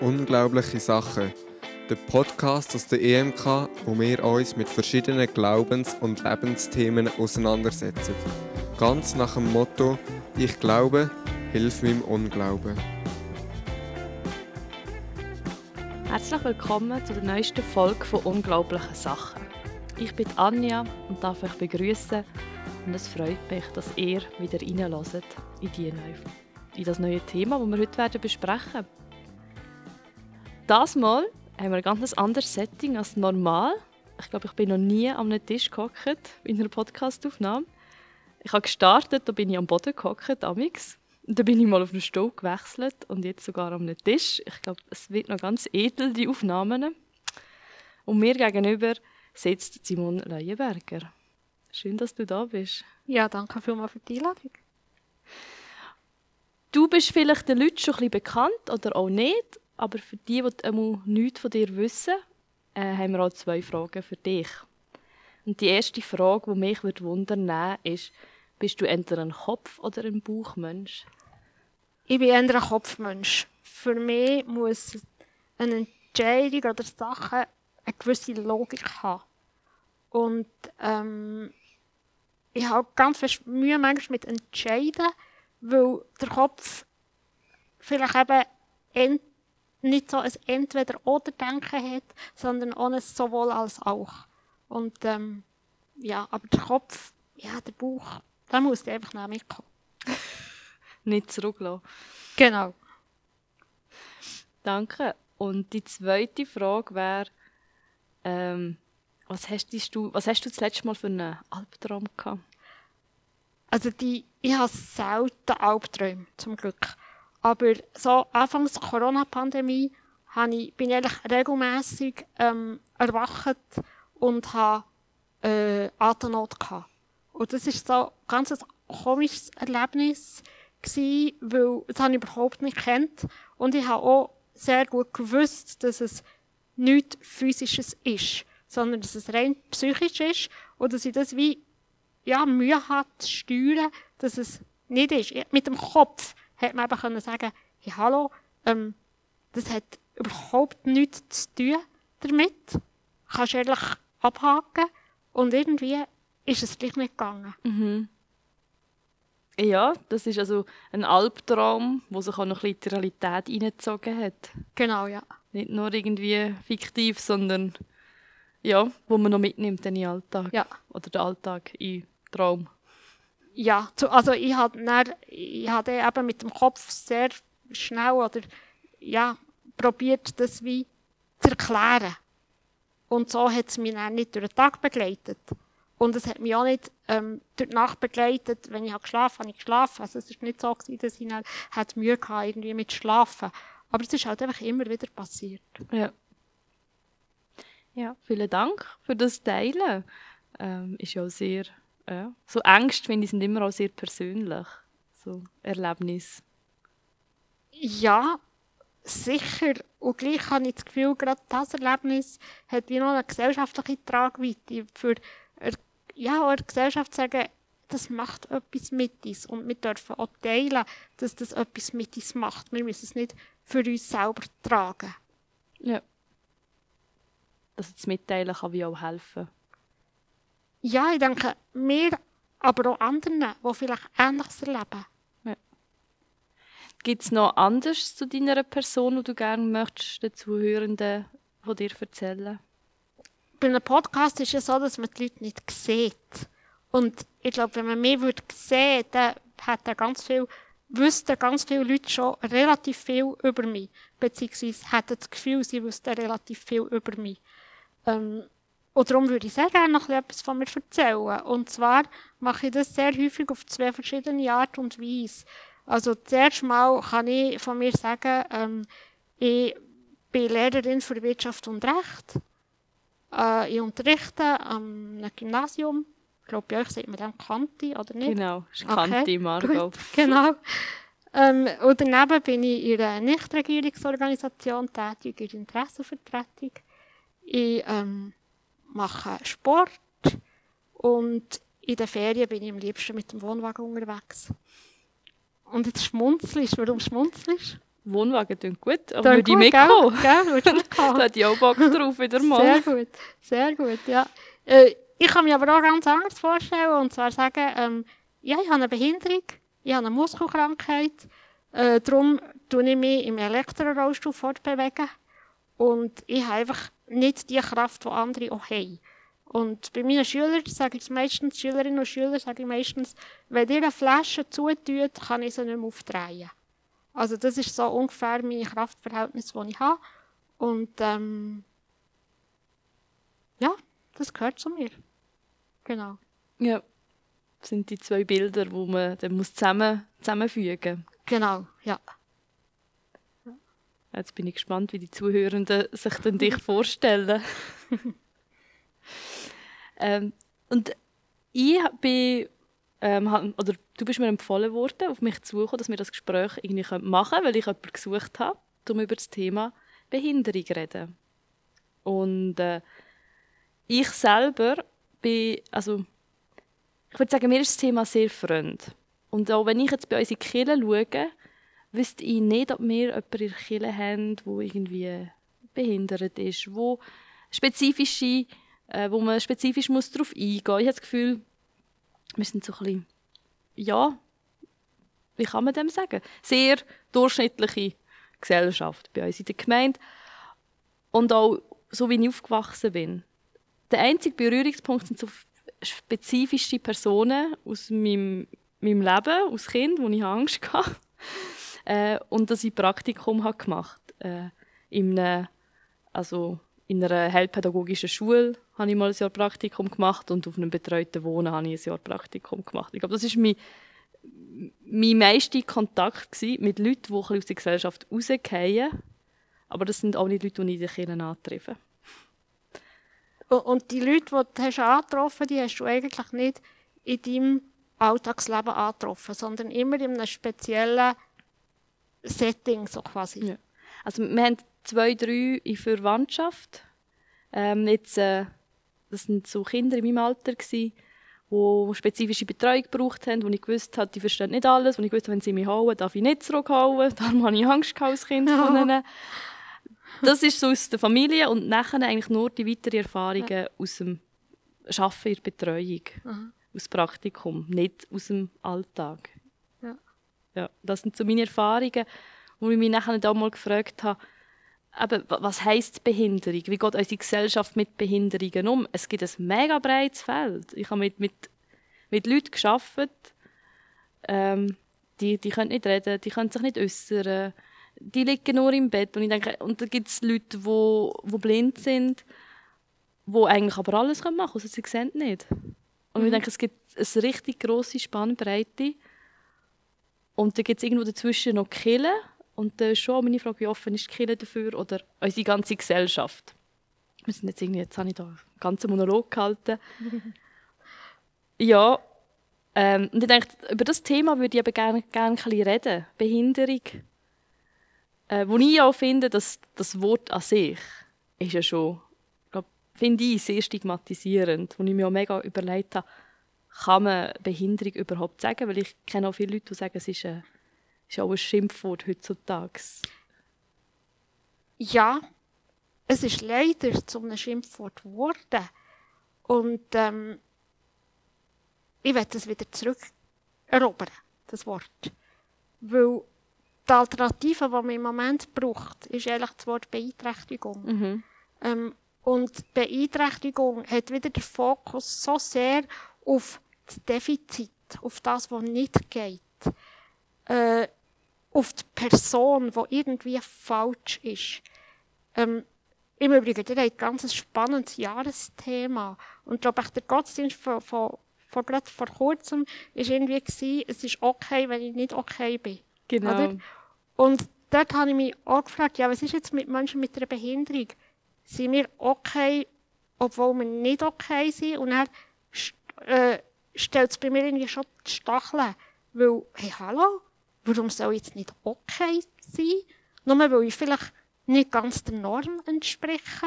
Unglaubliche Sachen. Der Podcast aus der EMK, wo wir uns mit verschiedenen Glaubens- und Lebensthemen auseinandersetzen. Ganz nach dem Motto: Ich glaube, hilf meinem Unglauben. Herzlich willkommen zu der neuesten Folge von Unglaublichen Sachen. Ich bin Anja und darf euch begrüßen und es freut mich, dass ihr wieder reinlässt in, die neue, in das neue Thema, das wir heute besprechen werden. Das Mal haben wir ein ganz anderes Setting als normal. Ich glaube, ich bin noch nie an einem Tisch gehockt in einer Podcastaufnahme. Ich habe gestartet, da bin ich am Boden gehockt, amix. Dann bin ich mal auf einen Stuhl gewechselt und jetzt sogar am Tisch. Ich glaube, es wird noch ganz edel, die Aufnahmen. Und mir gegenüber sitzt Simon Leuenberger. Schön, dass du da bist. Ja, danke vielmals für die Einladung. Du bist vielleicht den Leuten schon ein bisschen bekannt oder auch nicht. Aber für die, die nichts von dir wissen, äh, haben wir auch zwei Fragen für dich. Und die erste Frage, die mich wundern ist, bist du entweder ein Kopf- oder ein Bauchmensch? Ich bin eher ein Kopfmensch. Für mich muss eine Entscheidung oder Sache eine gewisse Logik haben. Und ähm, ich habe ganz viel Mühe manchmal mit Entscheiden, weil der Kopf vielleicht eben nicht so ein Entweder-Oder-Denken hat, sondern auch ein sowohl als auch. Und ähm, ja, aber der Kopf, ja, der Bauch, da muss der einfach nicht mitkommen. nicht zurücklassen. Genau. Danke. Und die zweite Frage wäre, ähm, was, hast du, was hast du das letzte Mal für einen Albtraum gehabt? Also die, ich habe selten Albträume, zum Glück. Aber so anfangs der Corona-Pandemie ich, bin ich eigentlich regelmässig ähm, erwacht und habe äh, Atemnot gehabt. Und das ist so ganz ein komisches Erlebnis gewesen, weil das habe ich überhaupt nicht kennt und ich habe auch sehr gut gewusst, dass es nichts Physisches ist, sondern dass es rein psychisch ist und dass ich das wie ja, Mühe hat zu steuern, dass es nicht ist. Mit dem Kopf hätte man eben können sagen, hey, hallo, ähm, das hat überhaupt nichts zu tun damit. Kannst ehrlich abhaken. Und irgendwie ist es gleich nicht gegangen. Mhm. Ja, das ist also ein Albtraum, der sich auch noch ein bisschen in die Realität hineingezogen hat. Genau, ja. Nicht nur irgendwie fiktiv, sondern ja, wo man noch mitnimmt in den Alltag. Ja. Oder den Alltag in Traum ja, also ich habe ich habe eben mit dem Kopf sehr schnell oder ja probiert, das wie zu erklären. Und so hat es mich dann nicht durch den Tag begleitet. Und es hat mich auch nicht ähm, durch die Nacht begleitet. Wenn ich habe geschlafen habe, habe ich geschlafen. Also es war nicht so, gewesen, dass ich dann hatte Mühe hatte, irgendwie mit Schlafen. Aber es ist halt einfach immer wieder passiert. Ja. Ja, vielen Dank für das Teilen. Ähm, ist ja auch sehr ja. So Ängste, finde ich, sind immer auch sehr persönlich. So Erlebnis. Ja, sicher. Und gleich habe ich das Gefühl, gerade das Erlebnis hat wie noch eine gesellschaftliche Tragweite. Für ja, eine Gesellschaft sagen, das macht etwas mit uns. Und wir dürfen auch teilen, dass das etwas mit uns macht. Wir müssen es nicht für uns selber tragen. Ja. Dass das Mitteilen kann wie auch helfen ja, ich denke, mir, aber auch anderen, die vielleicht Ähnliches erleben. Ja. Gibt es noch anderes zu deiner Person, wo du gerne möchtest, den Zuhörenden von dir erzählen? Bei einem Podcast ist es ja so, dass man die Leute nicht sieht. Und ich glaube, wenn man mich würde sehen, dann hätte ganz viel, wüssten ganz viele Leute schon relativ viel über mich. Beziehungsweise hätten das Gefühl, sie wüssten relativ viel über mich. Ähm, und darum würde ich sehr gerne noch etwas von mir erzählen. Und zwar mache ich das sehr häufig auf zwei verschiedene Art und Weise. Also zuerst mal kann ich von mir sagen, ähm, ich bin Lehrerin für Wirtschaft und Recht. Äh, ich unterrichte am Gymnasium. Ich glaube, bei euch sagt man dann Kanti, oder nicht? Genau, ist Kanti okay, Margot. genau. Ähm, und daneben bin ich in einer Nichtregierungsorganisation tätig, in der Interessenvertretung. Ich ähm, mache Sport und in den Ferien bin ich am liebsten mit dem Wohnwagen unterwegs. Und jetzt schmunzelst Warum schmunzelst Wohnwagen klingt gut, aber würde ich gell? mitkommen? Gell, du Da hätte ich auch Bock drauf, wieder mal. Sehr gut, sehr gut, ja. Äh, ich kann mir aber auch ganz anders vorstellen, und zwar sagen, ähm, ja, ich habe eine Behinderung, ich habe eine Muskelkrankheit, äh, darum tue ich mich im Elektrorollstuhl fortbewegen und ich habe einfach nicht die Kraft, die andere auch haben. Und bei meinen Schülern sage ich es meistens, Schülerinnen und Schüler sage ich meistens, wenn ihr eine Flasche zutut, kann ich sie nicht mehr aufdrehen. Also das ist so ungefähr meine Kraftverhältnis, die ich habe. Und ähm, ja, das gehört zu mir. Genau. Ja. Das sind die zwei Bilder, die man dann muss zusammen, zusammenfügen muss. Genau, ja. Jetzt bin ich gespannt, wie die Zuhörenden sich dann dich vorstellen. ähm, und ich bin, ähm, oder du bist mir empfohlen worden, auf mich zugekommen, dass wir das Gespräch irgendwie machen können, weil ich jemanden gesucht habe, um über das Thema Behinderung zu reden. Und äh, ich selber bin, also ich würde sagen, mir ist das Thema sehr fremd. Und auch wenn ich jetzt bei uns in die Kirche schaue, wüsste ich nicht, ob wir jemanden in der Kirche haben, der irgendwie behindert ist, wo spezifische, äh, wo man spezifisch muss darauf eingehen muss. Ich habe das Gefühl, wir sind so ein bisschen, ja, wie kann man dem sagen? Sehr durchschnittliche Gesellschaft bei uns in der Gemeinde. Und auch so, wie ich aufgewachsen bin. Der einzige Berührungspunkt sind so spezifische Personen aus meinem, meinem Leben, als Kind, wo ich Angst hatte. Äh, und dass ich Praktikum habe gemacht äh, in einer, also in einer heilpädagogischen Schule habe ich mal ein Jahr Praktikum gemacht und auf einem betreuten Wohnen habe ich ein Jahr Praktikum gemacht. Ich glaube, das ist mein, mein meiste Kontakt mit Leuten, die aus der Gesellschaft rausgehen. Aber das sind auch nicht Leute, die ich in den Kirchen antreffe. Und, die Leute, die du hast, die hast du eigentlich nicht in deinem Alltagsleben angetroffen, sondern immer in einem speziellen Setting, so quasi. Ja. Also wir haben zwei, drei in Verwandtschaft. Ähm, jetzt, äh, das sind so Kinder in meinem Alter gewesen, die spezifische Betreuung gebraucht haben, wo ich gewusst habe, die verstehen nicht alles, wo ich gewusst habe, wenn sie mich hauen, darf ich nicht zurückhauen. Darum habe ich Angst als Kind von ihnen. Das ist so aus der Familie und nachher eigentlich nur die weiteren Erfahrungen aus dem Arbeiten in der Betreuung, aus dem Praktikum, nicht aus dem Alltag. Ja. Das sind so meine Erfahrungen, wo ich mich nachher auch mal gefragt habe, eben, wa- was heisst Behinderung? Wie geht unsere Gesellschaft mit Behinderungen um? Es gibt ein mega breites Feld. Ich habe mit, mit, mit Leuten gearbeitet, ähm, die, die können nicht reden, die können sich nicht äußern, die liegen nur im Bett. Und, ich denke, und da gibt es Leute, die wo, wo blind sind, die eigentlich aber alles machen können, also sie sehen nicht. Und ich denke, es gibt eine richtig grosse Spannbreite. Und dann gibt es irgendwo dazwischen noch Killen. Und dann ist schon meine Frage, wie offen ist die Kirche dafür oder unsere ganze Gesellschaft? Wir sind jetzt irgendwie, jetzt habe ich da einen ganzen Monolog gehalten. ja, ähm, und ich denke, über das Thema würde ich aber gerne, gerne ein bisschen reden. Behinderung. Äh, wo ich auch finde, dass das Wort an sich ist ja schon, glaub, finde ich, sehr stigmatisierend. Wo ich mir auch mega überlegt habe, kann man Behinderung überhaupt sagen? Weil ich kenne auch viele Leute, die sagen, es ist, ein, ist auch ein Schimpfwort heutzutage. Ja, es ist leider zu einem Schimpfwort geworden. Und ähm, ich werde es wieder zurückerobern, das Wort. Weil die Alternative, die man im Moment braucht, ist eigentlich das Wort Beeinträchtigung. Mhm. Ähm, und Beeinträchtigung hat wieder den Fokus so sehr auf das Defizit, auf das, was nicht geht. Äh, auf die Person, die irgendwie falsch ist. Ähm, Im Übrigen, ihr habt ein ganz spannendes Jahresthema. Und ich glaube, der Gottesdienst von, von, von, gerade vor kurzem war irgendwie, gewesen, es ist okay, wenn ich nicht okay bin. Genau. Oder? Und dort habe ich mich auch gefragt, ja, was ist jetzt mit Menschen mit einer Behinderung? Sind wir okay, obwohl wir nicht okay sind? Und dann äh, stellt es bei mir irgendwie schon die Stacheln. Weil, hey, hallo, warum soll ich jetzt nicht okay sein? Nur weil ich vielleicht nicht ganz der Norm entspreche.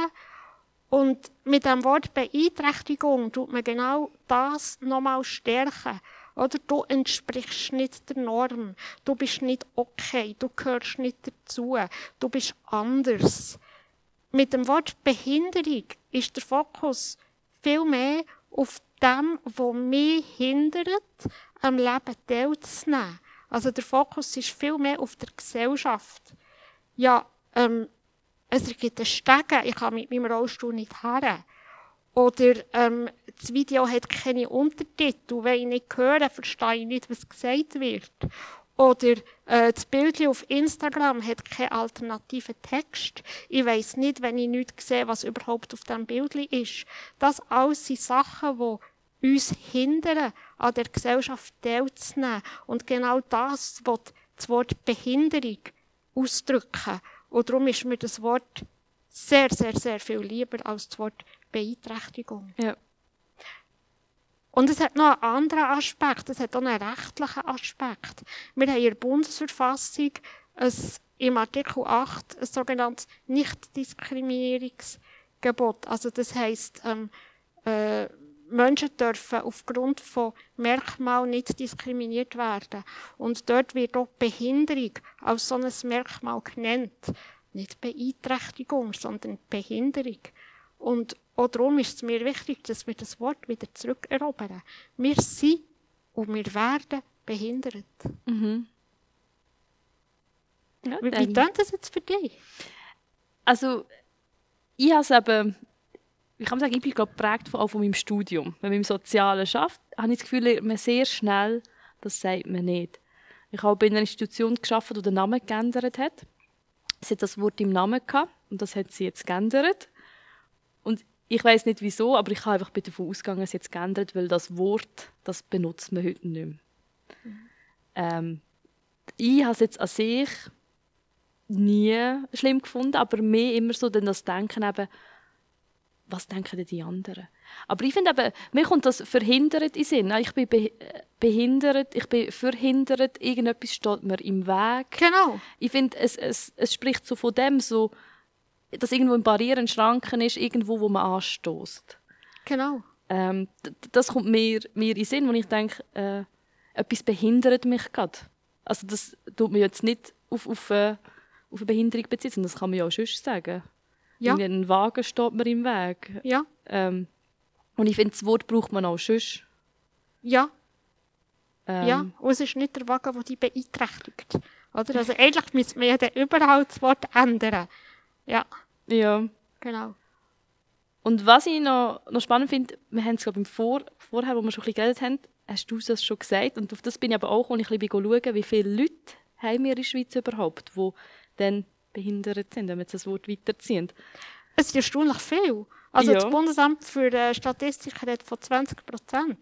Und mit dem Wort Beeinträchtigung tut man genau das nochmal stärken. Oder du entsprichst nicht der Norm. Du bist nicht okay. Du gehörst nicht dazu. Du bist anders. Mit dem Wort Behinderung ist der Fokus viel mehr auf dem, was mich hindert, am Leben teilzunehmen. Also der Fokus ist viel mehr auf der Gesellschaft. Ja, ähm, es gibt einen Stegen, ich kann mit meinem Rollstuhl nicht her. Oder ähm, das Video hat keine Untertitel, wenn ich nicht höre, verstehe ich nicht, was gesagt wird. Oder äh, das Bild auf Instagram hat keinen alternativen Text. Ich weiß nicht, wenn ich nicht sehe, was überhaupt auf dem Bild ist. Das alles sind Sachen, die uns hindern, an der Gesellschaft teilzunehmen. Und genau das wird das Wort Behinderung ausdrücken. Und darum ist mir das Wort sehr, sehr, sehr viel lieber als das Wort Beeinträchtigung. Ja. Und es hat noch einen anderen Aspekt, es hat auch einen rechtlichen Aspekt. Wir haben in der Bundesverfassung ein, im Artikel 8 ein sogenanntes Nichtdiskriminierungsgebot. Also das heisst, ähm, äh, Menschen dürfen aufgrund von Merkmalen nicht diskriminiert werden. Und dort wird auch Behinderung als so ein Merkmal genannt. Nicht Beeinträchtigung, sondern Behinderung. Und auch darum ist es mir wichtig, dass wir das Wort wieder zurückerobern. Wir sind und wir werden behindert. Mhm. Ja, Wie, wie klingt das jetzt für dich? Also, ich habe es eben, ich kann sagen, ich bin geprägt von, auch von meinem Studium. Wenn man im Sozialen schafft, habe ich das Gefühl, lernt man sehr schnell, das sagt man nicht. Ich habe in einer Institution geschafft, die den Namen geändert hat. Sie hat das Wort im Namen gehabt und das hat sie jetzt geändert. Und ich weiß nicht wieso, aber ich habe einfach davon ausgegangen, es jetzt geändert, weil das Wort, das benutzt man heute nicht mehr. Ähm, ich habe es jetzt an sich nie schlimm gefunden, aber mehr immer so dann das Denken eben, was denken denn die anderen? Aber ich finde eben, mir kommt das verhindert in Sinn. Ich bin be behindert, ich bin verhindert, irgendetwas steht mir im Weg. Genau. Ich finde, es, es, es spricht so von dem, so, dass irgendwo ein Barrieren, Schranken ist, irgendwo, wo man anstößt. Genau. Ähm, das kommt mir, mir in Sinn, wo ich denke, äh, etwas behindert mich gerade. Also das tut man jetzt nicht auf, auf, äh, auf eine Behinderung beziehen, das kann man ja auch sonst sagen. Ja. Ein Wagen steht mir im Weg. Ja. Ähm, und ich finde, das Wort braucht man auch sonst. Ja. Ähm, Ja. Und es ist nicht der Wagen, der dich beeinträchtigt. Oder? Also eigentlich müsste man ja dann überall das Wort ändern. Ja, ja. genau. Und was ich noch, noch spannend finde, wir haben es glaube ich vor, vorher, wo wir schon ein bisschen geredet haben, hast du das schon gesagt und auf das bin ich aber auch, als ich ein bisschen schauen, wie viele Leute haben wir in der Schweiz überhaupt, die dann behindert sind, wenn wir jetzt das Wort weiterziehen. Es ist erstaunlich viel. Also Ja. das Bundesamt für äh, Statistik redet von 20 Prozent.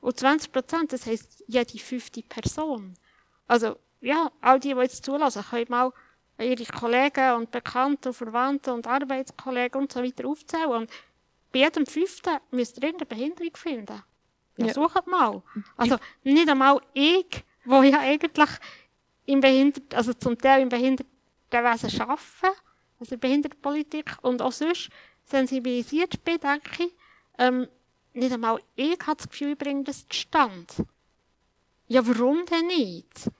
Und 20 Prozent, das heisst jede fünfte Person. Also ja, all die, die jetzt zulassen, können mal ihre Kollegen und Bekannte und Verwandte und Arbeitskollegen und so weiter aufzählen. Und bei jedem Fünften müsst ihr irgendeine Behinderung finden. Ja, Ja. sucht mal. Also nicht einmal ich, wo ja eigentlich im Behindert, also zum Teil im Behindertenwesen arbeite, also in der Behindertenpolitik und auch sonst sensibilisiert bin, denke ich, ähm, nicht einmal ich habe das Gefühl, ich bringe das zustande. Ja, warum denn nicht?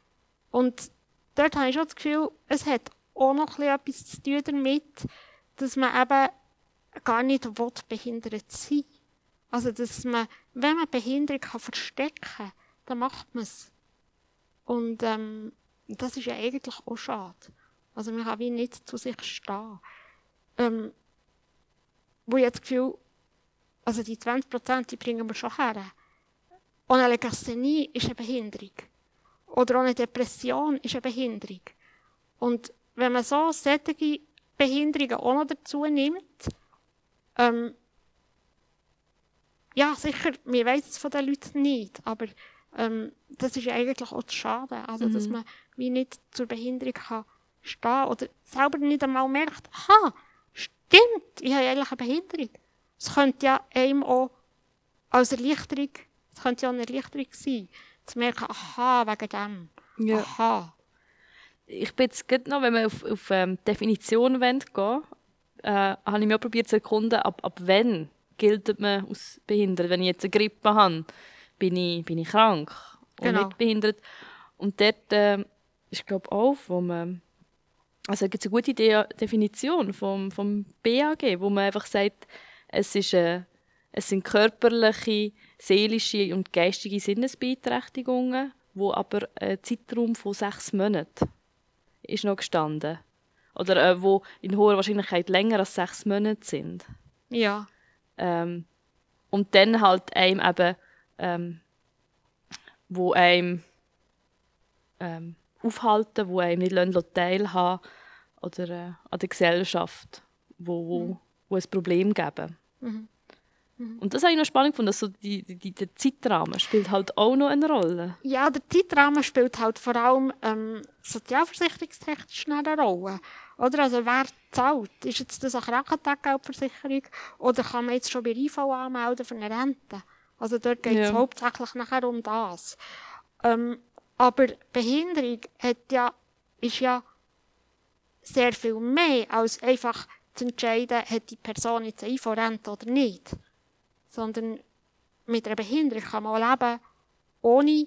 Und dort habe ich schon das Gefühl, es hat auch noch etwas zu tun damit, dass man eben gar nicht will, behindert sein. Also, dass man, wenn man Behinderung kann verstecken kann, dann macht man es. Und ähm, das ist ja eigentlich auch schade. Also, man kann wie nicht zu sich stehen. Ähm, wo ich jetzt das Gefühl, also die 20%, die bringen wir schon her. Eine Legasthenie ist eine Behinderung. Oder eine Depression ist eine Behinderung. Und wenn man so solche Behinderungen auch noch dazu nimmt, ähm, ja, sicher, wir wissen es von den Leuten nicht, aber ähm, das ist ja eigentlich auch zu schade. Also, dass man wie nicht zur Behinderung kann stehen oder selber nicht einmal merkt, aha, stimmt, ich habe eigentlich eine Behinderung. Es könnte ja einem auch als Erleichterung, es könnte ja eine Erleichterung sein, zu merken, aha, wegen dem. Ja. Aha. Ich bin jetzt gerade noch, wenn wir auf, auf ähm, Definition wollen gehen äh, habe ich mir auch probiert zu erkunden, ab, ab wann gilt man als behindert, wenn ich jetzt eine Grippe habe. bin ich, bin ich krank und Genau. nicht behindert. Und dort äh, ist, glaube auch, wo man, also gibt es eine gute De Definition vom, vom BAG, wo man einfach sagt, es, ist, äh, es sind körperliche, seelische und geistige Sinnesbeeinträchtigungen, wo aber ein Zeitraum von sechs Monaten ist noch gestanden. Oder äh, wo in hoher Wahrscheinlichkeit länger als sechs Monate sind. Ja. Ähm, und dann halt einem eben, ähm, wo einem ähm, aufhalten, wo einem nicht teilhaben oder äh, an der Gesellschaft, wo, wo, wo ein Problem geben. Und das habe ich noch spannend gefunden, dass so die, die, die, der Zeitrahmen spielt halt auch noch eine Rolle. Ja, der Zeitrahmen spielt halt vor allem ähm, sozialversicherungstechnisch eine Rolle. Oder? Also wer zahlt? Ist jetzt das eine Krankentaggeldversicherung oder kann man jetzt schon bei IV anmelden für eine Rente? Also dort geht es Ja. hauptsächlich nachher um das. Ähm, aber Behinderung hat ja, ist ja sehr viel mehr als einfach zu entscheiden, hat die Person jetzt eine IV-Rente oder nicht. Sondern mit einer Behinderung kann man leben ohne,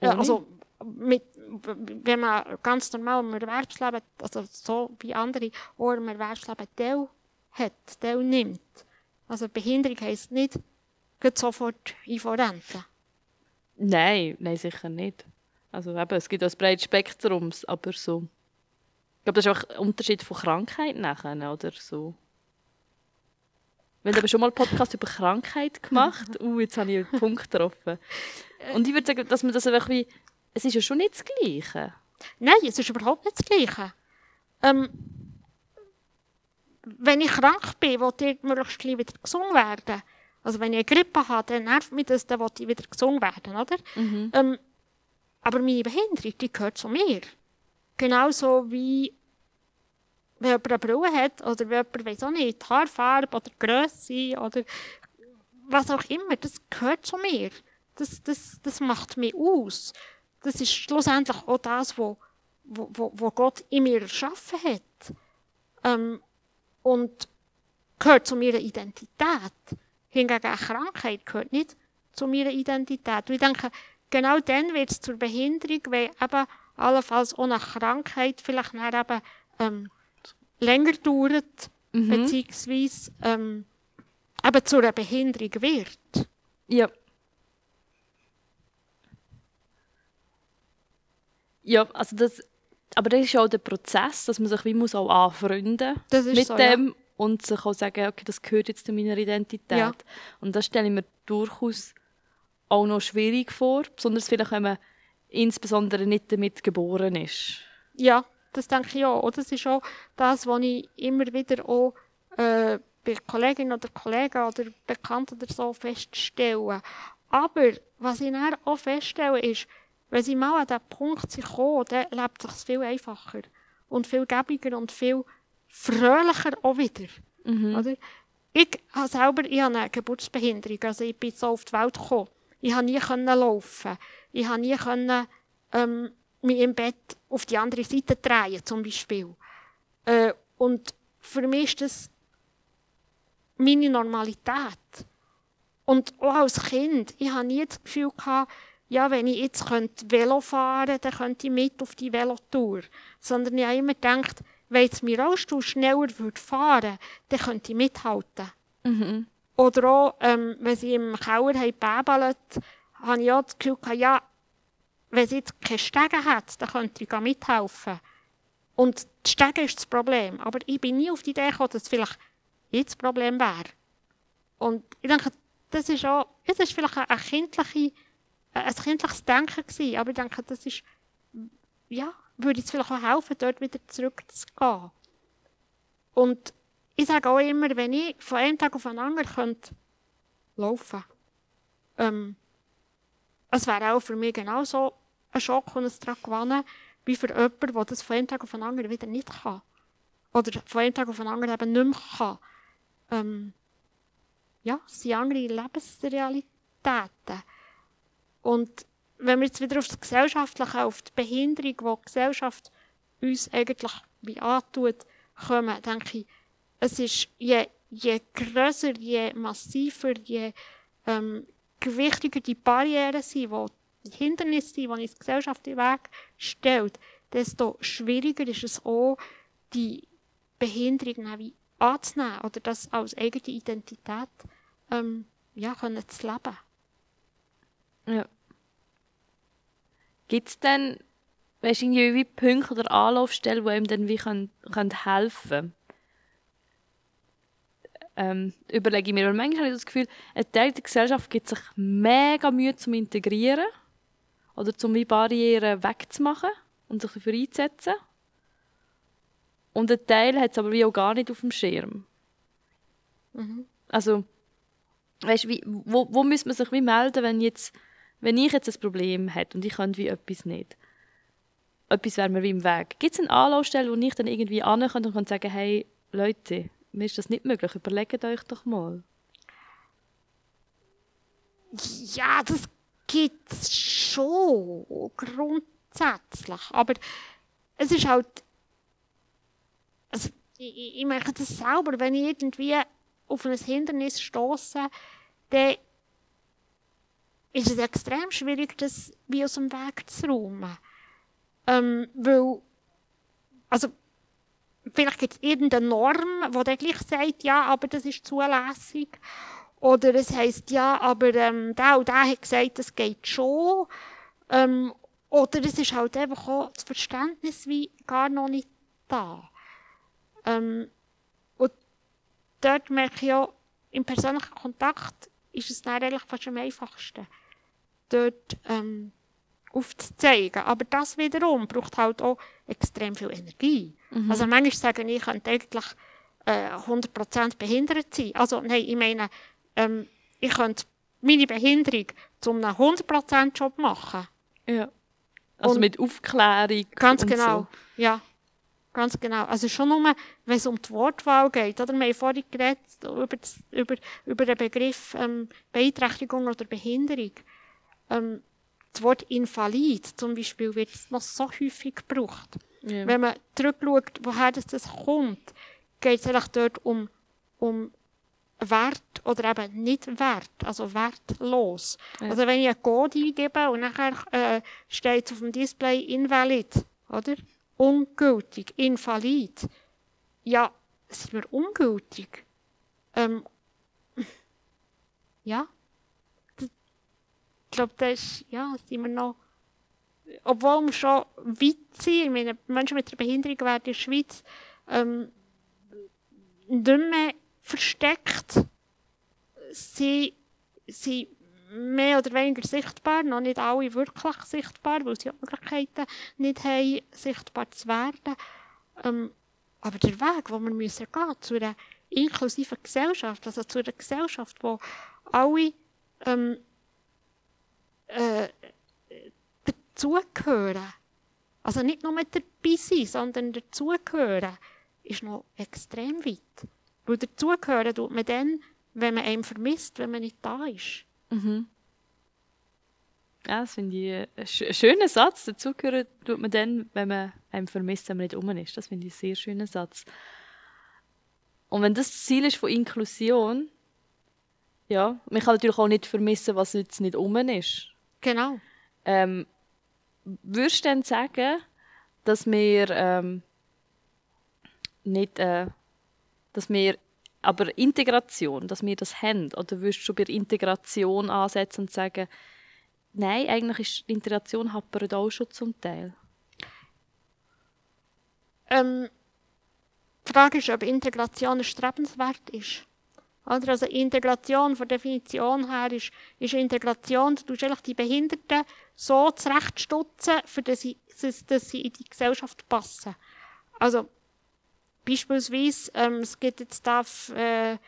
Äh, also mit, wenn man ganz normal im Erwerbsleben, also so wie andere, auch im Erwerbsleben Teil hat, Teil nimmt. Also Behinderung heisst nicht, geht sofort IV-Rente. Nein, nein, sicher nicht. Also eben, es gibt ein breites Spektrum, aber so. Ich glaube, das ist auch ein Unterschied von Krankheit nachher, oder so. Wir haben schon mal einen Podcast über Krankheit gemacht. Uh, jetzt habe ich einen Punkt getroffen. Und ich würde sagen, dass man das einfach wie... Es ist ja schon nicht das Gleiche. Nein, es ist überhaupt nicht das Gleiche. Ähm, wenn ich krank bin, will ich möglichst gleich wieder gesund werden. Also wenn ich eine Grippe habe, dann nervt mich das, dann will ich wieder gesund werden, oder? Ähm, aber meine Behinderung, die gehört zu mir. Genauso wie wenn jemand eine Brille hat oder wenn jemand, weiss auch nicht, Haarfarbe oder Grösse oder was auch immer, das gehört zu mir. Das, das, das macht mich aus. Das ist schlussendlich auch das, wo, wo, wo, wo Gott in mir erschaffen hat. Ähm, und gehört zu meiner Identität. Hingegen eine Krankheit gehört nicht zu meiner Identität. Und ich denke, genau dann wird es zur Behinderung, weil eben allenfalls eine Krankheit vielleicht dann eben ähm, länger dauert, beziehungsweise ähm, eben zu einer Behinderung wird. Ja. Ja, also das... Aber das ist ja auch der Prozess, dass man sich wie muss auch anfreunden mit so, ja. dem und sich auch sagen, okay, das gehört jetzt zu meiner Identität. Ja. Und das stelle ich mir durchaus auch noch schwierig vor, besonders vielleicht, wenn man insbesondere nicht damit geboren ist. Ja, das denke ich auch. Und das ist auch das, was ich immer wieder auch äh, bei Kolleginnen oder Kollegen oder Bekannten oder so feststelle. Aber was ich dann auch feststelle, ist, wenn sie mal an diesen Punkt sind gekommen, dann lebt es sich viel einfacher und viel gäbiger und viel fröhlicher auch wieder. Oder? Ich habe selber ich habe eine Geburtsbehinderung, also ich bin so auf die Welt gekommen. Ich habe nie laufen. Ich habe nie ähm, mich im Bett auf die andere Seite drehen, zum Beispiel. Äh, und für mich ist das meine Normalität. Und auch als Kind, ich habe nie das Gefühl gehabt, ja, wenn ich jetzt könnte Velo fahren könnte, dann könnte ich mit auf die Velotour. Sondern ich habe immer gedacht, wenn jetzt mein Rollstuhl schneller würde fahren dann könnte ich mithalten. Oder auch, ähm, wenn sie im Keller haben gebäbelt, habe ich auch das Gefühl gehabt, ja, wenn sie jetzt keine Stege hat, dann könnte ich mithelfen. Und die Stege ist das Problem. Aber ich bin nie auf die Idee gekommen, dass es vielleicht jetzt das Problem wäre. Und ich denke, das ist auch, es ist vielleicht eine kindliche, ein kindliches Denken gewesen, aber ich denke, das ist, ja, würde jetzt vielleicht auch helfen, dort wieder zurückzugehen. Und ich sage auch immer, wenn ich von einem Tag auf den anderen könnte laufen, ähm, es wäre auch für mich genauso ein Schock und ein Tragewannen, wie für jemanden, der das von einem Tag auf den anderen wieder nicht kann. Oder von einem Tag auf den anderen eben nicht mehr kann. Ähm, ja, es sind andere Lebensrealitäten. Und wenn wir jetzt wieder auf das Gesellschaftliche, auf die Behinderung, die die Gesellschaft uns eigentlich wie antut, kommen, denke ich, es ist je, je grösser, je massiver, je ähm, gewichtiger die Barrieren sind, wo die Hindernisse sind, die uns die Gesellschaft in den Weg stellt, desto schwieriger ist es auch, die Behinderung wie anzunehmen oder das als eigene Identität ähm, ja, können zu leben. Ja. Gibt es denn weißt, irgendwie wie Punkte oder Anlaufstellen, die ihm dann wie können, können helfen ähm, überlege ich mir. Weil manchmal habe ich das Gefühl, ein Teil der Gesellschaft gibt sich mega Mühe zum Integrieren oder zum wie Barrieren wegzumachen und sich dafür einzusetzen. Und ein Teil hat es aber wie auch gar nicht auf dem Schirm. Mhm. Also, weißt, wie, wo, wo muss man sich wie melden, wenn, jetzt, wenn ich jetzt ein Problem hätte und ich könnte wie etwas nicht? Etwas wäre mir wie im Weg. Gibt es eine Anlaufstelle, wo ich dann irgendwie an kann und kann sagen, hey, Leute, mir ist das nicht möglich, überlegt euch doch mal. Ja, das gibt es schon, grundsätzlich. Aber es ist halt, also ich, ich merke das selber, wenn ich irgendwie auf ein Hindernis stoße, dann ist es extrem schwierig, das wie aus dem Weg zu räumen. Ähm, weil, also, vielleicht gibt es irgendeine Norm, die dann gleich sagt, ja, aber das ist zulässig. Oder es heisst, ja, aber ähm, der und der hat gesagt, das geht schon. Ähm, oder es ist halt einfach auch das Verständnis wie gar noch nicht da. Ähm, und dort merke ich auch, im persönlichen Kontakt ist es dann eigentlich fast am einfachsten, dort ähm, aufzuzeigen. Aber das wiederum braucht halt auch extrem viel Energie. Mhm. Also manchmal sagen, ich könnte eigentlich äh, 100% behindert sein. Also nein, ich meine, ähm, ich könnte meine Behinderung zu einem 100%-Job machen. Ja. Also und mit Aufklärung. Ganz genau, so. ja. Ganz genau. Also schon nur, wenn es um die Wortwahl geht. Oder? Wir haben vorhin geredet über, das, über, über den Begriff ähm, Beeinträchtigung oder Behinderung. Ähm, das Wort Invalid zum Beispiel wird noch so häufig gebraucht. Ja. Wenn man zurückschaut, woher das, das kommt, geht es eigentlich dort um, um Wert oder eben nicht Wert, also wertlos. Ja. Also wenn ich einen Code eingebe und nachher äh, steht auf dem Display invalid, oder? Ungültig, invalid. Ja, sind wir ungültig? Ähm, ja, glaube, das ist, ja, sind wir noch, obwohl wir schon weit sind, ich meine, Menschen mit einer Behinderung werden in der Schweiz ähm, nicht mehr versteckt, sie sind mehr oder weniger sichtbar, noch nicht alle wirklich sichtbar, weil sie die Möglichkeiten nicht haben, sichtbar zu werden. Ähm, aber der Weg, den wir müssen gehen, zu einer inklusiven Gesellschaft, also zu einer Gesellschaft, wo alle ähm, äh, dazugehören. Also nicht nur mit dabei sein, sondern dazugehören, ist noch extrem weit. Weil dazugehören tut man dann, wenn man einen vermisst, wenn man nicht da ist. Mhm. Ja, das finde ich einen schönen Satz. Dazugehören tut man dann, wenn man einen vermisst, wenn man nicht um ist. Das finde ich einen sehr schönen Satz. Und wenn das, das Ziel ist von Inklusion, ja, man kann natürlich auch nicht vermissen, was jetzt nicht um ist. Genau. Ähm, würdest du denn sagen, dass wir ähm, nicht, äh, dass wir, aber Integration, dass wir das haben? Oder würdest du bei Integration ansetzen und sagen, nein, eigentlich ist Integration happert auch schon zum Teil? Ähm, die Frage ist, ob Integration erstrebenswert ist. Oder? Also Integration von Definition her ist, ist Integration, du tust eigentlich die Behinderten so zurechtstutzen, für dass sie, dass sie in die Gesellschaft passen. Also beispielsweise, ähm, es gibt jetzt da, äh,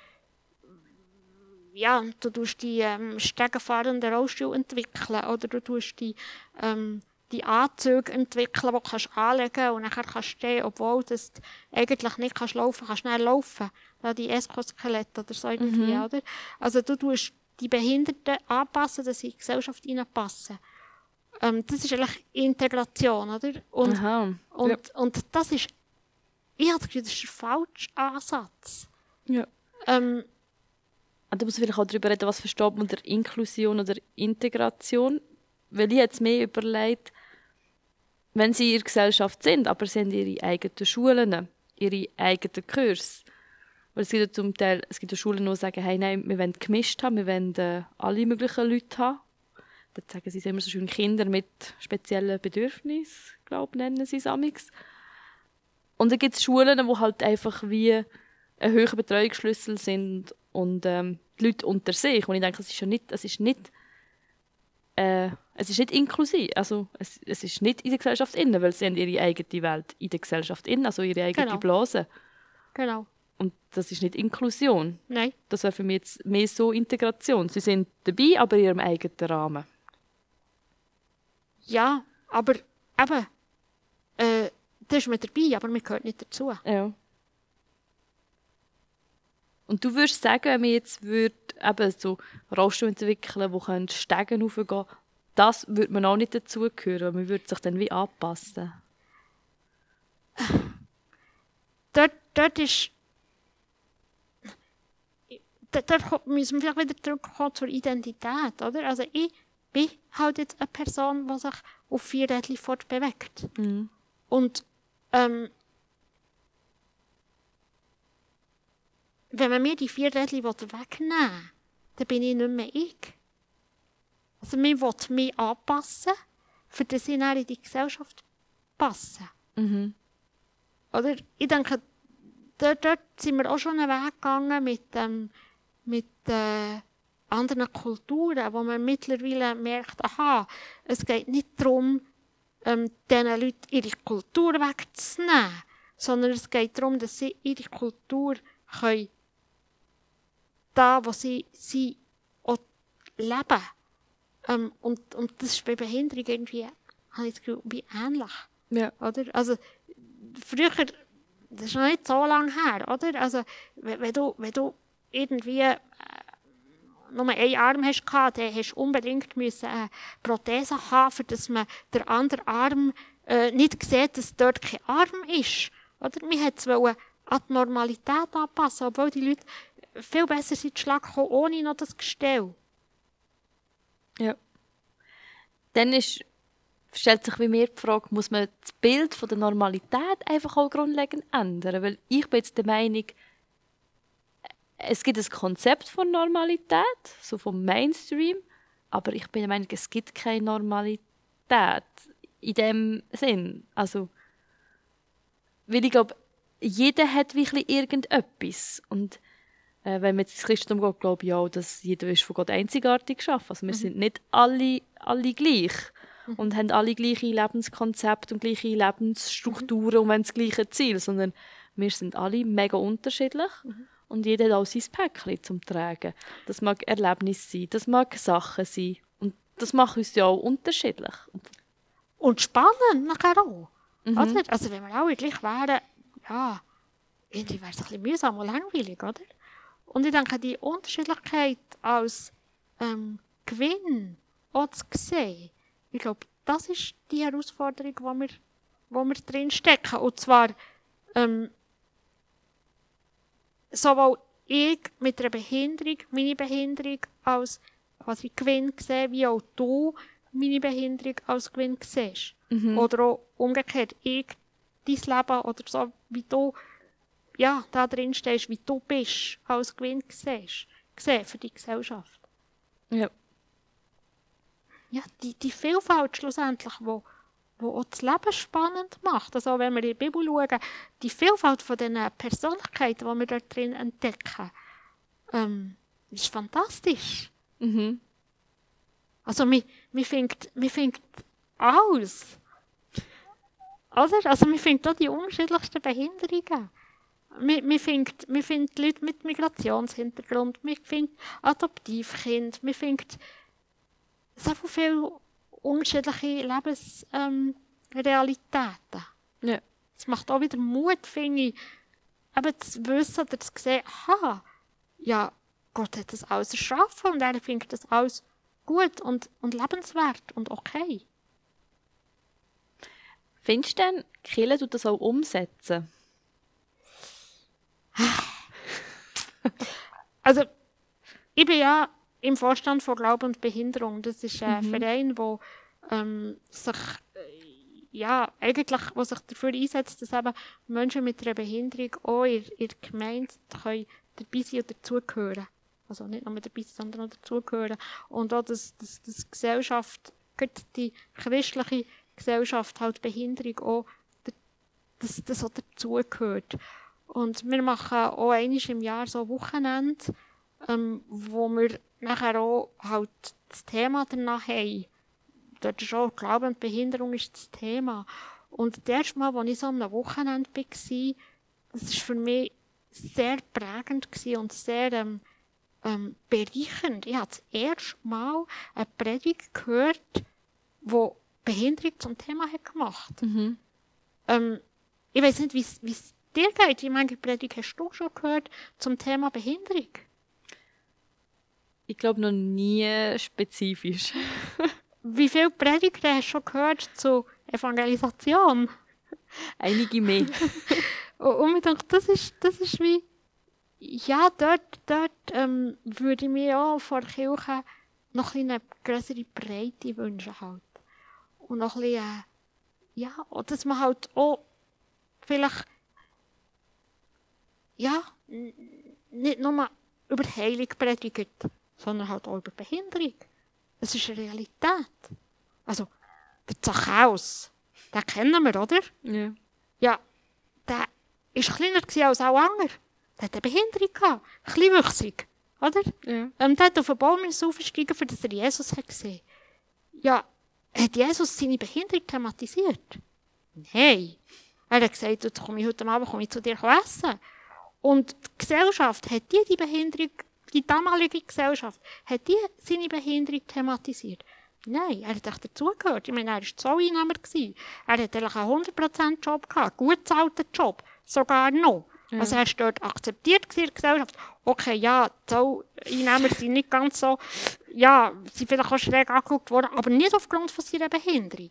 ja, du tust die ähm, stegenfahrenden Rollstuhl entwickeln oder du tust die ähm, die Anzüge entwickeln, die du kannst anlegen und nachher kannst stehen, obwohl du eigentlich nicht kannst laufen kannst, schnell laufen. Ja, die Eskoskelette oder so irgendwie, mhm. oder? Also du tust die Behinderten anpassen, dass sie in die Gesellschaft reinpassen. Ähm, das ist eigentlich Integration, oder? Und, Aha. und, ja. und das ist, ich habe das Gefühl, das ist ein falscher Ansatz. Ja. Ähm, Und da muss man vielleicht auch darüber reden, was versteht man unter Inklusion oder Integration. Weil ich jetzt mehr überlegt, wenn sie in der Gesellschaft sind, aber sie haben ihre eigenen Schulen, ihre eigenen Kurse. Weil es gibt ja zum Teil, es gibt ja Schulen, die sagen, hey, nein, wir wollen gemischt haben, wir wollen äh, alle möglichen Leute haben. Dann sagen sie immer so schön, Kinder mit speziellen Bedürfnissen, glaube nennen sie es amix. Und dann gibt es Schulen, wo halt einfach wie ein höherer Betreuungsschlüssel sind und ähm, die Leute unter sich. Und ich denke, es ist ja nicht, es ist nicht, äh, es ist nicht inklusiv. Also es, es ist nicht in der Gesellschaft innen, weil sie haben ihre eigene Welt in der Gesellschaft innen, also ihre eigene Genau. Blase. Genau. Und das ist nicht Inklusion. Nein. Das wäre für mich jetzt mehr so Integration. Sie sind dabei, aber in ihrem eigenen Rahmen. Ja, aber eben, äh, das ist mit dabei, aber man gehört nicht dazu. Ja. Und du würdest sagen, wenn wir jetzt würd, eben so Rollstuhl entwickeln, wo können Stegen raufgehen, das würde man auch nicht dazugehören. Man würde sich dann wie anpassen. Dort, dort ist. Dort, dort müssen wir vielleicht wieder zurückkommen zur Identität, oder? Also ich bin halt jetzt eine Person, die sich auf vier Rädchen fortbewegt. Mhm. Und ähm, wenn man mir die vier Rädchen wegnehmen will, dann bin ich nicht mehr ich. Also man will mich anpassen, für das ich dann in die Gesellschaft passe. Mhm. Oder? Ich denke, dort, dort sind wir auch schon einen Weg gegangen mit, ähm, mit äh, anderen Kulturen, wo man mittlerweile merkt, aha, es geht nicht darum, ähm, diesen Leuten ihre Kultur wegzunehmen, sondern es geht darum, dass sie ihre Kultur können, da, wo sie, sie auch leben. Ähm, und, und das ist bei Behinderung irgendwie, habe ich das Gefühl, wie ähnlich. Ja. Oder? Also, früher, das ist noch nicht so lange her, oder? Also, wenn, wenn, du, wenn du irgendwie äh, nur einen Arm hast, gehabt, dann hast du unbedingt müssen eine Prothese haben, für dass man den anderen Arm äh, nicht sieht, dass dort kein Arm ist. Oder? Man hat es an die Normalität anpassen, obwohl die Leute viel besser sind Schlag ohne noch das Gestell. Ja. Dann ist, stellt sich bei mir die Frage, muss man das Bild von der Normalität einfach auch grundlegend ändern? Weil ich bin jetzt der Meinung, es gibt ein Konzept von Normalität, so vom Mainstream, aber ich bin der Meinung, es gibt keine Normalität in dem Sinn. Also, weil ich glaube, jeder hat wirklich irgendetwas und äh, wenn man jetzt ins Christentum geht, glaube ich auch, dass jeder ist von Gott einzigartig geschaffen. Also wir sind nicht alle, alle gleich und haben alle gleiche Lebenskonzepte und gleiche Lebensstrukturen und haben das gleiche Ziel, sondern wir sind alle mega unterschiedlich und jeder hat auch sein Päckchen zum Tragen. Das mag Erlebnis sein, das mag Sachen sein und das macht uns ja auch unterschiedlich. Und spannend nachher auch. Oder? Also wenn wir alle gleich wären, ja, irgendwie wäre es ein bisschen mühsam und langweilig, oder? Und ich denke, die Unterschiedlichkeit als ähm, Gewinn auch zu sehen, ich glaube, das ist die Herausforderung, wo wir, wo wir drin stecken. Und zwar ähm, sowohl ich mit einer Behinderung, meine Behinderung als quasi Gewinn sehe, wie auch du meine Behinderung als Gewinn siehst. Oder auch umgekehrt, ich dein Leben oder so, wie du ja, da drin stehst, wie du bist, als Gewinn siehst, gesehen für die Gesellschaft. ja. Ja, die, die Vielfalt schlussendlich, wo, wo auch das Leben spannend macht. Also wenn wir in die Bibel schauen, die Vielfalt von den Persönlichkeiten, die wir dort drin entdecken, ähm, ist fantastisch. Mhm. Also mir, mir findet, mir findet alles. Oder? Also mir findet auch die unterschiedlichsten Behinderungen. Wir, wir findet, wir findet Leute mit Migrationshintergrund, wir findet Adoptivkinder, wir findet so viele unterschiedliche Lebensrealitäten. Ähm. Ja. Es macht auch wieder Mut, finde ich, eben zu wissen oder zu sehen, aha, ja, Gott hat das alles erschaffen und er findet das alles gut und, und lebenswert und okay. Findest du denn, Kille tut das auch umsetzen? Also, ich bin ja im Vorstand von Glauben und Behinderung. Das ist ein Mhm. Verein, wo ähm, sich äh, ja eigentlich, wo sich dafür einsetzt, dass eben Menschen mit einer Behinderung auch in, in der Gemeinde können dabei sein und dazugehören. Also nicht nur dabei sein, sondern auch dazugehören. Und auch, dass, dass, dass die Gesellschaft, gerade die christliche Gesellschaft, halt Behinderung auch, da- dass das auch dazugehört. Und wir machen auch einmal im Jahr so Wochenende, ähm, wo wir nachher auch halt das Thema danach haben. Dort ist auch Glauben und Behinderung ist das Thema. Und das erste Mal, als ich so am Wochenende war, das war für mich sehr prägend und sehr ähm, ähm, bereichernd. Ich habe das erste Mal eine Predigt gehört, wo Behinderung zum Thema hat gemacht Mhm. ähm, Ich weiß nicht, wie es manche Predigt hast du schon gehört zum Thema Behinderung? Ich glaube noch nie spezifisch. Wie viele Predigten hast du schon gehört zu Evangelisation? Einige mehr. Und ich denke, das ist, das ist wie, ja, dort, dort ähm, würde ich mir auch vor der Kirche noch ein eine größere Breite wünschen halt. Und noch ein bisschen, äh, ja, dass man halt auch vielleicht, ja, nicht nur über Heilung predigt, sondern halt auch über Behinderung. Das ist eine Realität. Also, der Zachäus, den kennen wir, oder? ja. Ja, der war kleiner als auch andere. Der hat eine Behinderung gehabt. Kleinwüchsig. Oder? Ja. Ähm, der hat auf den Baum aufsteigen, für dass er Jesus hat gesehen Ja, hat Jesus seine Behinderung thematisiert? Nein. Er hat gesagt, komme ich heute Abend komme ich zu dir essen. Und die Gesellschaft, hat die die Behinderung, die damalige Gesellschaft, hat die seine Behinderung thematisiert? Nein, er hat echt dazugehört. Ich meine, er war Zolleinnehmer. Er hat eigentlich einen 100%-Job gehabt, gut bezahlten Job, sogar noch. Also er war dort akzeptiert in der Gesellschaft. Okay, ja, Zolleinnehmer sind nicht ganz so, ja, sind vielleicht auch schräg angeguckt worden, aber nicht aufgrund von seiner Behinderung.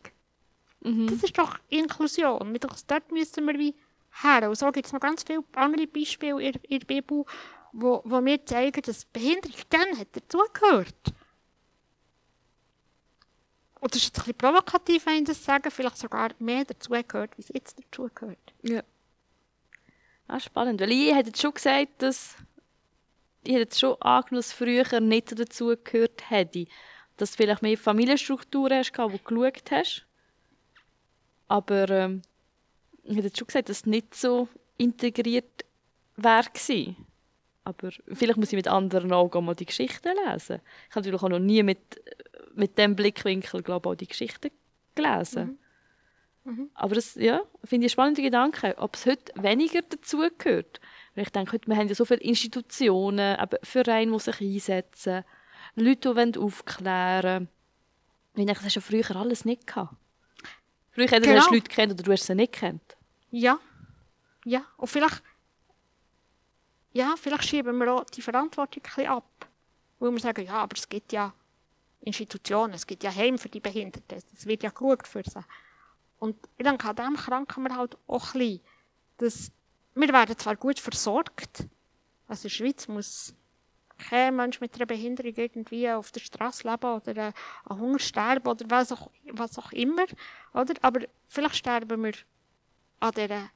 Das ist doch Inklusion. Doch, dort müssen wir wie her. Und so gibt es noch ganz viele andere Beispiele in, in der Bibel, wo, wo mir zeigen, dass Behinderung dann hat dazugehört. Und das ist jetzt ein bisschen provokativ, wenn ich das sage, vielleicht sogar mehr dazugehört, wie es jetzt dazugehört. Ja. Ah, spannend. Weil ich hätte schon gesagt, dass ich hätte schon angenommen, dass früher nicht dazu gehört hätte. Dass du vielleicht mehr Familienstrukturen hast, wo du geschaut hast. Aber ähm, ich hätte schon gesagt, dass es nicht so integriert wäre gewesen. Aber vielleicht muss ich mit anderen Augen mal die Geschichten lesen. Ich habe natürlich auch noch nie mit, mit dem Blickwinkel, glaube ich, auch die Geschichten gelesen. Aber das, ja, finde ich einen spannenden Gedanke, ob es heute weniger dazugehört. Weil ich denke, heute, wir haben ja so viele Institutionen, eben Vereine, die sich einsetzen, Leute, die wollen aufklären wollen. Ich denke, das hast du ja früher alles nicht gehabt. Früher entweder Genau. hast du Leute kennt oder du hast sie nicht kennt. Ja. Ja. Und vielleicht, ja, vielleicht schieben wir auch die Verantwortung ein bisschen ab. Weil wir sagen, ja, aber es gibt ja Institutionen, es gibt ja Heim für die Behinderten, es wird ja geschaut für sie. Und ich denke, an dem kranken wir halt auch ein bisschen. Dass wir werden zwar gut versorgt, also in der Schweiz muss kein Mensch mit einer Behinderung irgendwie auf der Straße leben oder an Hunger sterben oder was auch, was auch immer. Oder? Aber vielleicht sterben wir an, dieser,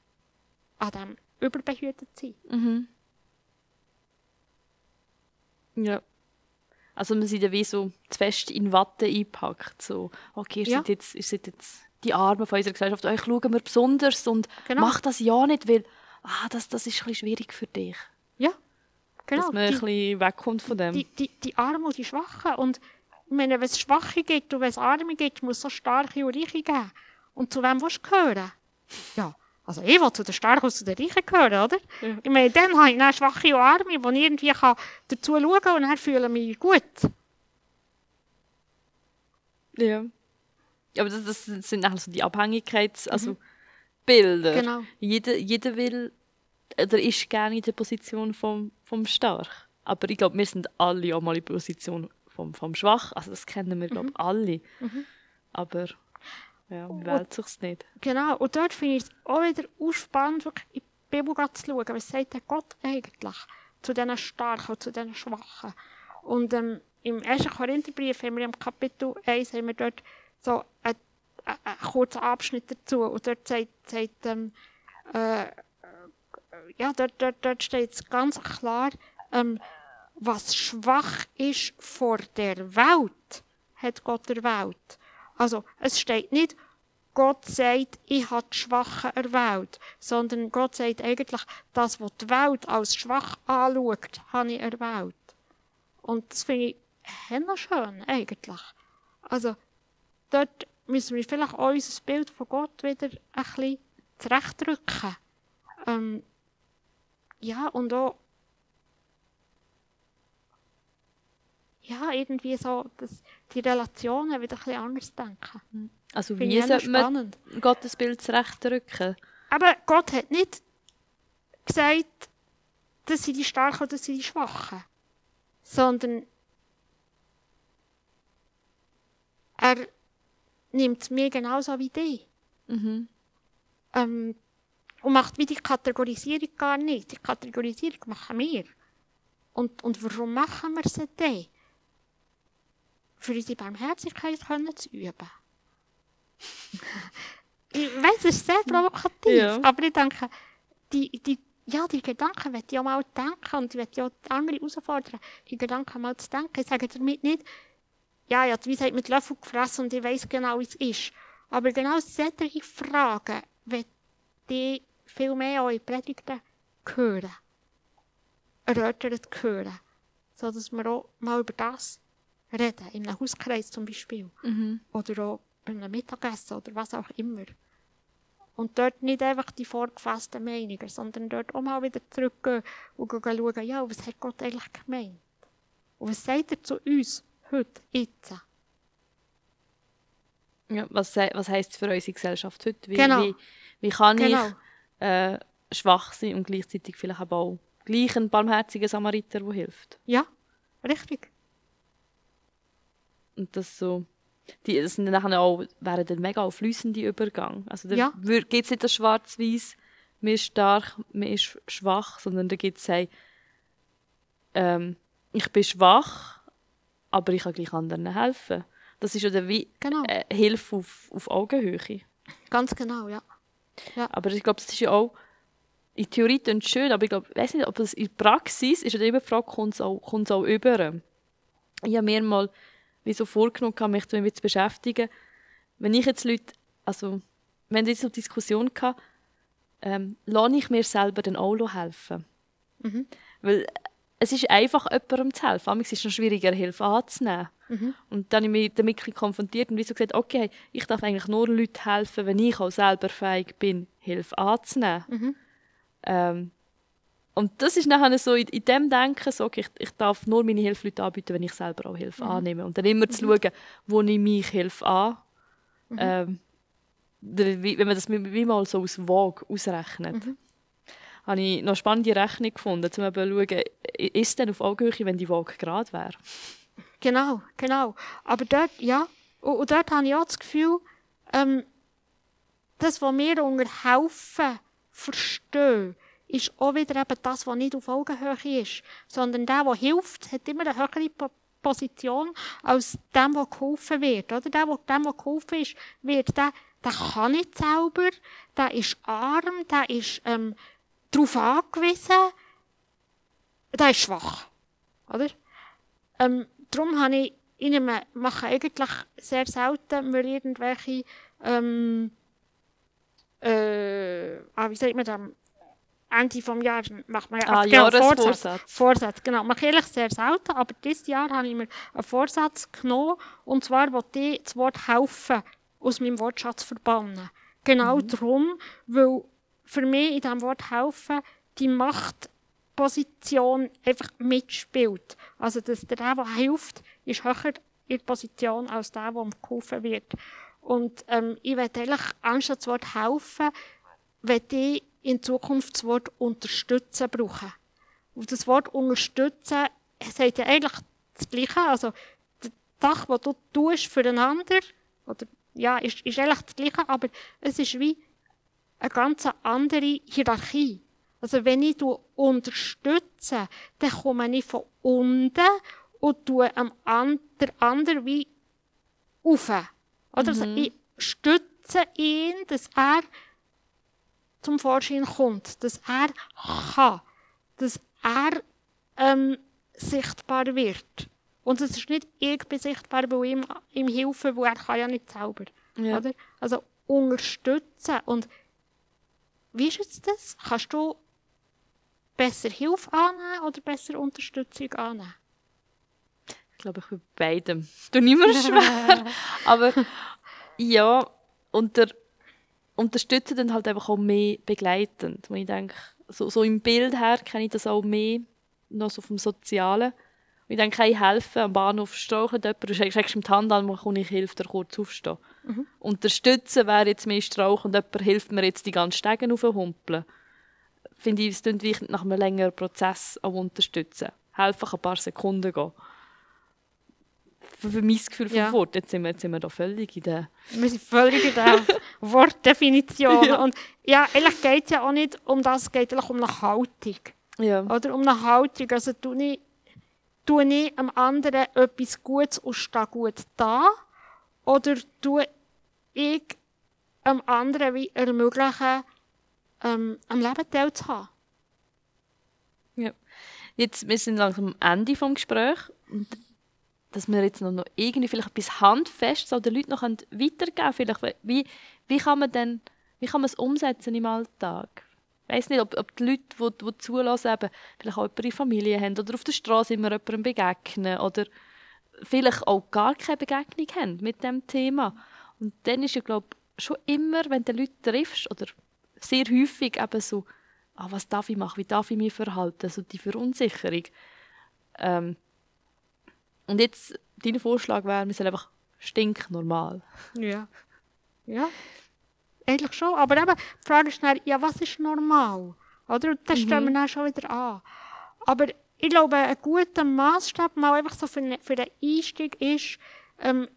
an dem Überbehütetsein. Ja. Also wir sind ja wie so zu fest in Watte eingepackt. So, okay, ihr Ja. seid jetzt, ihr seid jetzt die Armen von unserer Gesellschaft, euch schauen wir besonders und Genau. macht das ja nicht, weil ah, das, das ist ein bisschen schwierig für dich. Ja, genau. Dass man ein Die, bisschen wegkommt von dem. die, die, die Armen und die Schwachen. Und meine, wenn es Schwache gibt und wenn es Arme gibt, muss es so Starke und Reiche geben. Und zu wem willst du gehören? Ja, also ich will zu den Starken und zu den Reichen gehören, oder? Ja. Ich meine, dann habe ich dann Schwache und Arme, die ich irgendwie kann dazu schauen kann und dann fühle ich mich gut. Ja. Aber das, das sind eigentlich so die Abhängigkeits-, also Bilder. Genau. Jeder, jeder will oder ist gerne in der Position vom, vom Stark. Aber ich glaube, wir sind alle auch mal in der Position vom, vom Schwach. Also das kennen wir, glaube ich, alle. Aber ja, man wählt sich nicht. Genau, und dort finde ich es auch wieder spannend, wirklich in die Bibel zu schauen. Was sagt der Gott eigentlich zu diesen Starken und zu diesen Schwachen? Und ähm, im 1. Korintherbrief haben wir im Kapitel 1 haben wir dort so einen, einen kurzen Abschnitt dazu. Und dort sagt, sagt ähm, äh, ja, dort, dort, dort steht es ganz klar, ähm, was schwach ist vor der Welt, hat Gott erwählt. Also, es steht nicht, Gott sagt, ich habe die Schwachen erwählt, sondern Gott sagt eigentlich, das, was die Welt als schwach anschaut, habe ich erwählt. Und das finde ich schön, eigentlich. Also, dort müssen wir vielleicht auch unser Bild von Gott wieder ein bisschen zurechtrücken. Ähm, ja, und auch ja, irgendwie so dass die Relationen wieder ein bisschen anders denken. Also Finde wie sollte man. Gottes Bild zurechtrücken? Aber Gott hat nicht gesagt, das sind die Starken oder das sind die Schwachen. Sondern er nimmt mir genauso wie dich. Mhm. Ähm, und macht wie die Kategorisierung gar nicht. Die Kategorisierung machen wir. Und, und warum machen wir sie denn? Für unsere Barmherzigkeit können zu üben. ich weiß, es ist sehr provokativ, Ja. aber ich denke, die, die, ja, die Gedanken möchte ich auch mal denken und ich möchte auch andere herausfordern, die Gedanken mal zu denken. Ich sage damit nicht, ja, ja, die Weisheit mit Löffel gefressen und ich weiß genau, wie es ist. Aber genau solche Fragen möchte ich viel mehr auch in Predigten hören. Erörtert hören. So dass wir auch mal über das reden. In einem Hauskreis zum Beispiel. Mhm. Oder auch bei einem Mittagessen oder was auch immer. Und dort nicht einfach die vorgefassten Meinungen, sondern dort auch mal wieder zurückgehen und schauen, ja, was hat Gott eigentlich gemeint? Und was sagt er zu uns heute, jetzt? Ja, was, was heisst es für unsere Gesellschaft heute? Wie, Genau. wie, wie kann Genau. ich äh, schwach sein und gleichzeitig vielleicht auch gleich ein barmherziger Samariter, der hilft? Ja, richtig. Und das so, die, das sind dann nachher auch, wären dann mega fließende Übergang. Also da Ja. geht es nicht das schwarz-weiß, man ist stark, man ist schwach, sondern da gibt es hey, ähm, ich bin schwach, aber ich kann gleich anderen helfen. Das ist ja dann wie Genau. äh, Hilfe auf, auf Augenhöhe. Ganz genau, ja. Aber ich glaube, das ist ja auch in Theorie klingt schön, aber ich glaube, weiß nicht, ob das in der Praxis ist ja immer die Frage, kommt es auch, kommt's auch über. Ich habe mir mal wie so vorgenommen, mich damit zu beschäftigen. Wenn ich jetzt Leute, also wenn jetzt so eine Diskussion hatte, ähm, lasse ich mir selber dann auch helfen. Mhm. Weil es ist einfach, jemandem zu helfen. Manchmal ist es noch schwieriger, Hilfe anzunehmen. Mhm. Und dann habe ich mich damit konfrontiert und wie so gesagt, okay, ich darf eigentlich nur Leuten helfen, wenn ich auch selber fähig bin, Hilfe anzunehmen. Mhm. Ähm, und das ist nachher so in, in dem Denken, so, ich, ich darf nur meine Hilfe Leuten anbieten, wenn ich selber auch Hilfe annehme. Und dann immer zu schauen, wo nehme ich Hilfe an. Ähm, der- wie, wenn man das wie, mal so aus Waage ausrechnet. Habe ich noch eine spannende Rechnung gefunden, um zu schauen, ist es denn auf Augenhöhe, wenn die Waage gerade wäre? Genau, genau. Aber dort, ja, und, und dort habe ich auch das Gefühl, ähm, das, was wir unter helfen verstehen, ist auch wieder eben das, was nicht auf Augenhöhe ist. Sondern der, der hilft, hat immer eine höhere Po- Position als dem, der geholfen wird. Oder der, der, dem, der geholfen ist, wird, der, der kann nicht selber, der ist arm, der ist ähm, darauf angewiesen, der ist schwach. Oder? Ähm, darum habe ich, nehme, mache eigentlich sehr selten mir irgendwelche, ähm, äh, ah, wie sagt man das, Ende vom Jahr macht man ja Ah, genau, Jahresvorsatz. Vorsatz. Vorsatz, genau. Mache ich ehrlich sehr selten, aber dieses Jahr habe ich mir einen Vorsatz genommen, und zwar wollte ich das Wort helfen aus meinem Wortschatz verbannen. Genau darum, weil für mich in diesem Wort helfen die Machtposition einfach mitspielt. Also, dass der, der, hilft, ist höher in der Position als der, der geholfen wird. Und ähm, ich werde eigentlich, anstatt das Wort helfen, werde ich in Zukunft das Wort unterstützen brauchen. Und das Wort unterstützen sagt ja eigentlich das Gleiche. Also, die Sache, die du tust für den anderen, oder, ja, ist, ist eigentlich das Gleiche, aber es ist wie eine ganz andere Hierarchie. Also wenn ich unterstütze, dann komme ich von unten und tue am der anderen wie auf. Oder? Also ich stütze ihn, dass er zum Vorschein kommt, dass er kann, dass er ähm, sichtbar wird. Und es ist nicht ich bin sichtbar, weil ihm, ihm helfen, weil er kann ja nicht selber. Ja. Oder? Also unterstützen. Und wie ist jetzt das? Kannst du besser Hilfe annehmen oder besser Unterstützung annehmen? Ich glaube, ich bin bei beidem. Du mehr schwer. Aber ja, unter, unterstützen dann halt einfach auch mehr begleitend. Weil ich denke, so, so im Bild her kenne ich das auch mehr noch so vom Sozialen. Und ich denke, ich helfen am Bahnhof strauchelt jemand, du steckst ihm die Hand an, und ich helfe dir kurz aufstehen. Unterstützen wäre jetzt mehr Strauch und jemand hilft mir jetzt die ganzen Stegen aufhumpeln. Finde ich, es klingt wichtig, nach einem längeren Prozess auch unterstützen. Helfen kann ein paar Sekunden gehen. Für, mein Gefühl vom Ja. Wort, jetzt sind wir, jetzt sind wir da völlig in der... Wir sind völlig in der Wortdefinition. Ja. Und ja, eigentlich geht es ja auch nicht um das, es geht eigentlich um eine Haltung. Ja. Oder um eine Haltung. Also tu nicht, tu nicht am anderen etwas Gutes und steh gut da. Oder tu ich am anderen wie ermöglichen, ähm, am Leben teilzuhaben. Ja. Jetzt, wir sind langsam am Ende des Gesprächs. Und dass wir jetzt noch, irgendwie vielleicht etwas Handfestes an den Leuten noch weitergeben. Vielleicht, wie, wie kann man denn, wie kann man es umsetzen im Alltag? Ich weiss nicht, ob, ob die Leute, die, die zulassen, eben, vielleicht auch jemanden in Familie haben oder auf der Straße immer jemandem begegnen oder vielleicht auch gar keine Begegnung haben mit dem Thema. Und dann ist ja, glaube schon immer, wenn du Leute triffst, oder sehr häufig eben so, ah, was darf ich machen, wie darf ich mich verhalten, so die Verunsicherung. Ähm, und jetzt, dein Vorschlag wäre, wir sind einfach stinknormal. Ja. Ja. Eigentlich schon. Aber eben, die Frage ist dann, ja, was ist normal? Oder? Und das stellen wir dann schon wieder an. Aber ich glaube, ein guter Maßstab, mal einfach so für, eine, für den Einstieg ist, ähm,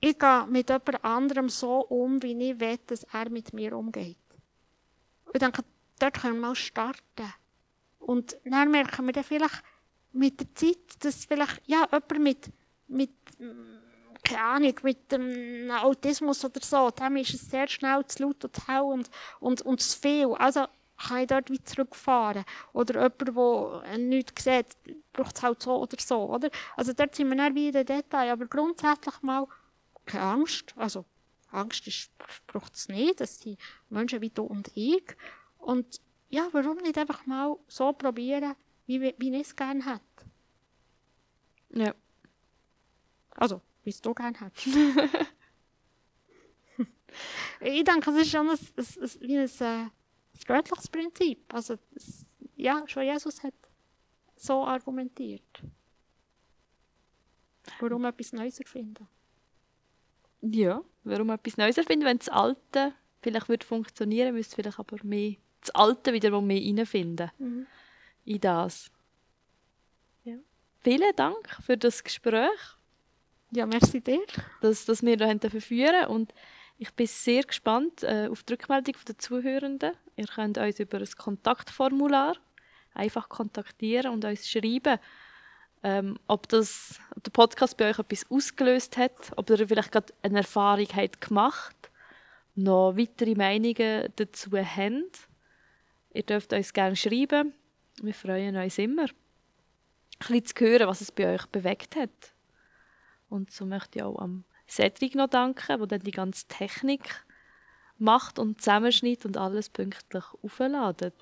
ich gehe mit jemand anderem so um, wie ich will, dass er mit mir umgeht. Und ich denke, dort können wir mal starten. Und dann merken wir dann vielleicht mit der Zeit, dass vielleicht, ja, jemand mit, mit keine Ahnung, mit dem Autismus oder so, dem ist es sehr schnell zu laut und zu hell und, und, und zu viel. Also kann ich dort wieder zurückfahren. Oder jemand, der nichts sieht, braucht es halt so oder so. Oder? Also dort sind wir dann wieder in Detail. Aber grundsätzlich mal keine Angst. Also Angst ist- braucht es nicht. Das sind Menschen wie du und ich. Und ja, warum nicht einfach mal so probieren, wie, wie es gerne hätte. Ja. Also, wie es du gerne hättest. ich denke, es ist schon ein, ein, ein, wie ein, äh, ein göttliches Prinzip. Also, es, ja, schon Jesus hat so argumentiert. Warum etwas Neues erfinden? Ja, warum etwas Neues erfinden, wenn das Alte vielleicht würde funktionieren, müsste vielleicht aber mehr das Alte wieder mehr reinfinden Mhm. In das. Ja. Vielen Dank für das Gespräch, Ja, merci dir. dass, dass wir da dürfen führen und ich bin sehr gespannt äh, auf die Rückmeldung der Zuhörenden. Ihr könnt uns über ein Kontaktformular einfach kontaktieren und uns schreiben, ähm, ob, das, ob der Podcast bei euch etwas ausgelöst hat, ob ihr vielleicht gerade eine Erfahrung habt gemacht, noch weitere Meinungen dazu habt. Ihr dürft uns gerne schreiben. Wir freuen uns immer, ein bisschen zu hören, was es bei euch bewegt hat. Und so möchte ich auch am Cedric noch danken, der dann die ganze Technik macht und zusammenschneidet und alles pünktlich aufladet.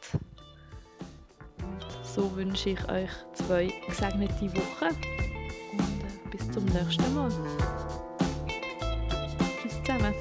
So wünsche ich euch zwei gesegnete Wochen und äh, bis zum nächsten Mal. Tschüss zusammen.